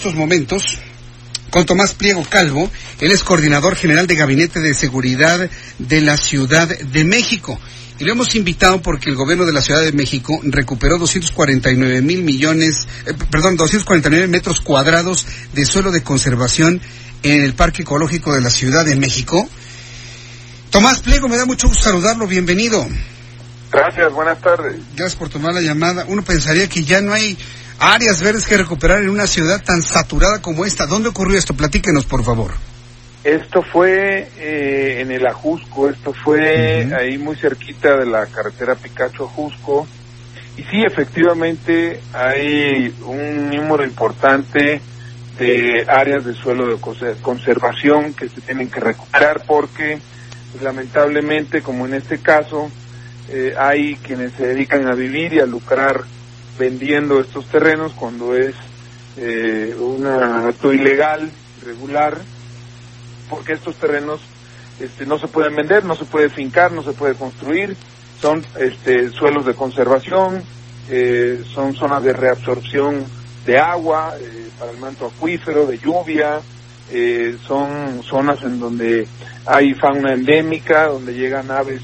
estos momentos con Tomás Pliego Calvo, él es coordinador general de Gabinete de Seguridad de la Ciudad de México. Y lo hemos invitado porque el gobierno de la Ciudad de México recuperó 249 mil millones, eh, perdón, 249 metros cuadrados de suelo de conservación en el Parque Ecológico de la Ciudad de México. Tomás Pliego, me da mucho gusto saludarlo, bienvenido. Gracias, buenas tardes. Gracias por tomar la llamada. Uno pensaría que ya no hay áreas verdes que recuperar en una ciudad tan saturada como esta. ¿Dónde ocurrió esto? Platíquenos, por favor. Esto fue eh, en el Ajusco, esto fue ahí muy cerquita de la carretera Picacho-Ajusco. Y sí, efectivamente hay un número importante de áreas de suelo de conser- conservación que se tienen que recuperar porque pues, lamentablemente, como en este caso, eh, hay quienes se dedican a vivir y a lucrar vendiendo estos terrenos cuando es eh, un acto ilegal, irregular, porque estos terrenos este, no se pueden vender, no se puede fincar, no se puede construir, son este, suelos de conservación, eh, son zonas de reabsorción de agua eh, para el manto acuífero, de lluvia, eh, son zonas en donde hay fauna endémica, donde llegan aves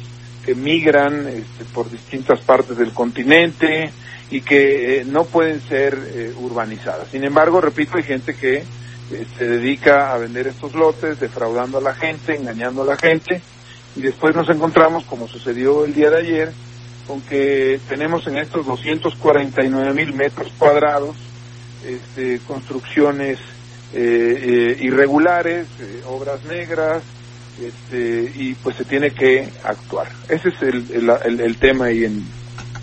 que migran este, por distintas partes del continente y que eh, no pueden ser eh, urbanizadas. Sin embargo, repito, hay gente que eh, se dedica a vender estos lotes, defraudando a la gente, engañando a la gente, y después nos encontramos, como sucedió el día de ayer, con que tenemos en estos 249 mil metros cuadrados este, construcciones eh, irregulares, obras negras, este, y pues se tiene que actuar. Ese es el, el, el- el tema ahí en,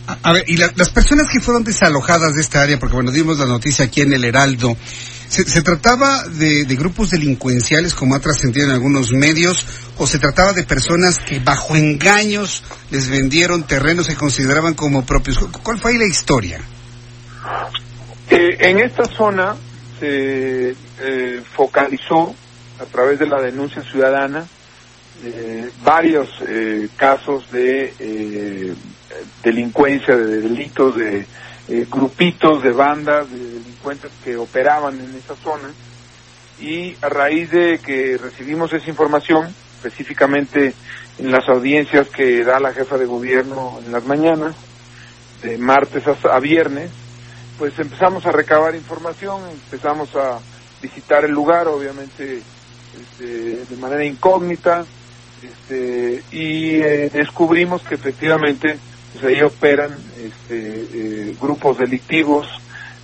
A, a ver, y la- las personas que fueron desalojadas de esta área, porque bueno, dimos la noticia aquí en el Heraldo, ¿se, se trataba de, de grupos delincuenciales como ha trascendido en algunos medios o se trataba de personas que bajo engaños les vendieron terrenos que consideraban como propios? ¿Cu- ¿Cuál fue ahí la historia? Eh, en esta zona se eh, focalizó a través de la denuncia ciudadana eh, varios eh, casos de eh, delincuencia, de delitos, de eh, grupitos, de bandas, de delincuentes que operaban en esa zona. Y a raíz de que recibimos esa información, específicamente en las audiencias que da la jefa de gobierno en las mañanas, de martes a- viernes, pues empezamos a recabar información, empezamos a visitar el lugar, obviamente este, de manera incógnita, este, y eh, descubrimos que efectivamente pues, ahí operan este, eh, grupos delictivos,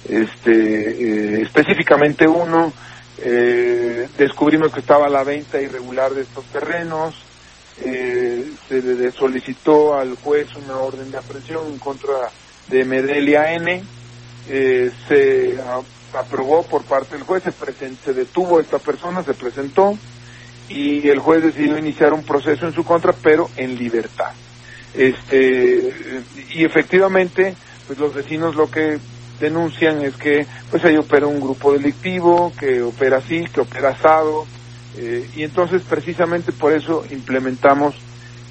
este, eh, específicamente uno, eh, descubrimos que estaba a la venta irregular de estos terrenos, se le solicitó al juez una orden de aprehensión en contra de Medelia N, se aprobó por parte del juez, se, presen- se detuvo esta persona, se presentó y el juez decidió iniciar un proceso en su contra, pero en libertad. Este, y efectivamente, pues los vecinos lo que denuncian es que pues ahí opera un grupo delictivo, que opera así, que opera asado, eh, y entonces precisamente por eso implementamos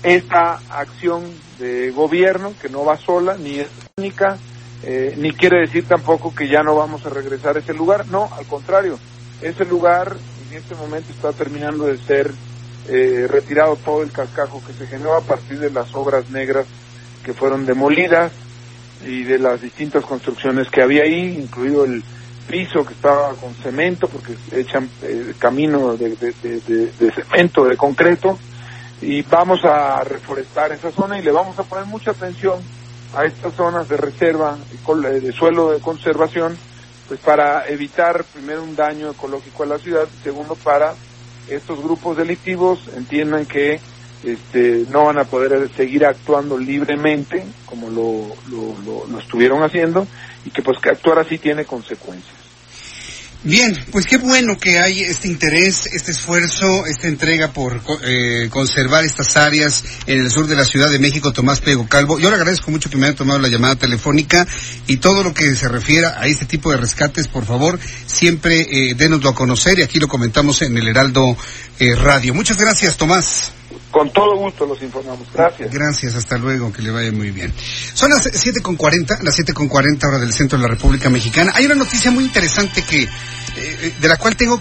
esta acción de gobierno que no va sola ni es única, eh, ni quiere decir tampoco que ya no vamos a regresar a ese lugar, no, al contrario, ese lugar en este momento está terminando de ser eh, retirado todo el cascajo que se generó a partir de las obras negras que fueron demolidas y de las distintas construcciones que había ahí, incluido el piso que estaba con cemento, porque echan eh, camino de, de- de- cemento, de concreto, y vamos a reforestar esa zona y le vamos a poner mucha atención a estas zonas de reserva, de suelo de conservación, pues para evitar primero un daño ecológico a la ciudad, segundo para estos grupos delictivos entiendan que este, no van a poder seguir actuando libremente como lo, lo, lo, estuvieron haciendo y que pues que actuar así tiene consecuencias. Bien, pues qué bueno que hay este interés, este esfuerzo, esta entrega por eh, conservar estas áreas en el sur de la Ciudad de México, Tomás Pego Calvo. Yo le agradezco mucho que me haya tomado la llamada telefónica y todo lo que se refiera a este tipo de rescates, por favor, siempre eh, dénoslo a conocer y aquí lo comentamos en el Heraldo eh, Radio. Muchas gracias, Tomás. Con todo gusto los informamos. Gracias. Gracias, hasta luego, que le vaya muy bien. Son las 7.40, las 7.40 hora del centro de la República Mexicana. Hay una noticia muy interesante que, eh, de la cual tengo...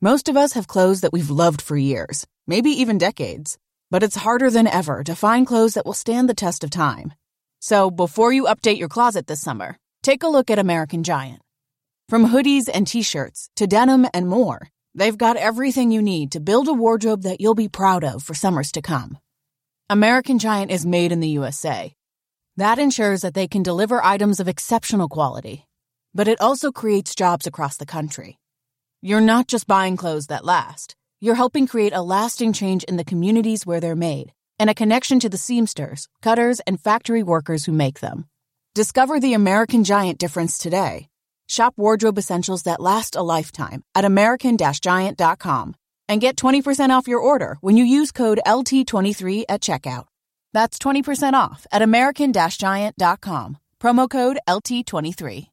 Most of us have clothes that we've loved for years, maybe even decades. But it's harder than ever to find clothes that will stand the test of time. So before you update your closet this summer, take a look at American Giant. From hoodies and t-shirts to denim and more, They've got everything you need to build a wardrobe that you'll be proud of for summers to come. American Giant is made in the USA. That ensures that they can deliver items of exceptional quality. But it also creates jobs across the country. You're not just buying clothes that last. You're helping create a lasting change in the communities where they're made and a connection to the seamsters, cutters, and factory workers who make them. Discover the American Giant difference today Shop wardrobe essentials that last a lifetime at American-Giant.com and get 20% off your order when you use code LT23 at checkout. That's 20% off at American-Giant.com. Promo code LT23.